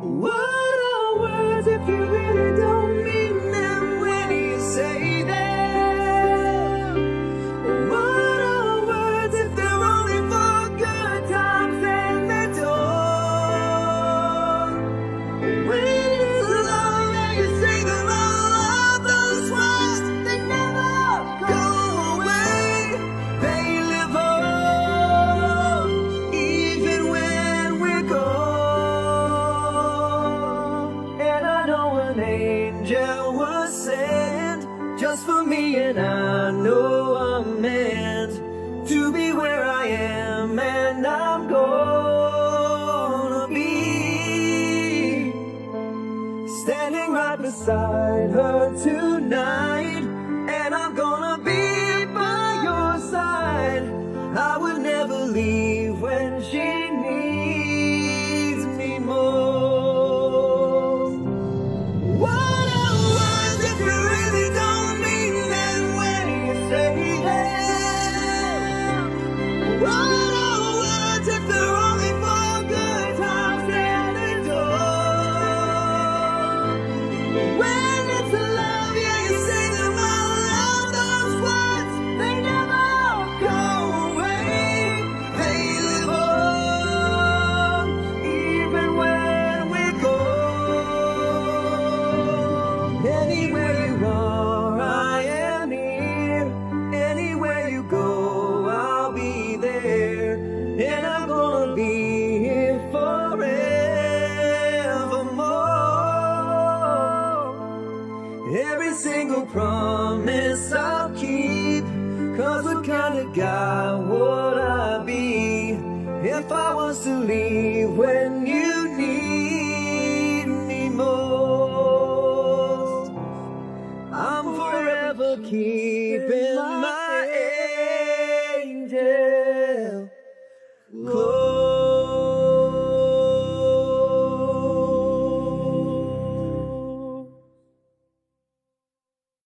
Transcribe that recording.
What are words if you really don't just for me, and I know I'm meant to be where I am, and I'm gonna be standing right beside her tonight. are, I am. Anywhere you go, I'll be there. And I'm gonna be here forevermore. Every single promise I'll keep. Cause what kind of guy would I be if I was to leave when you? King.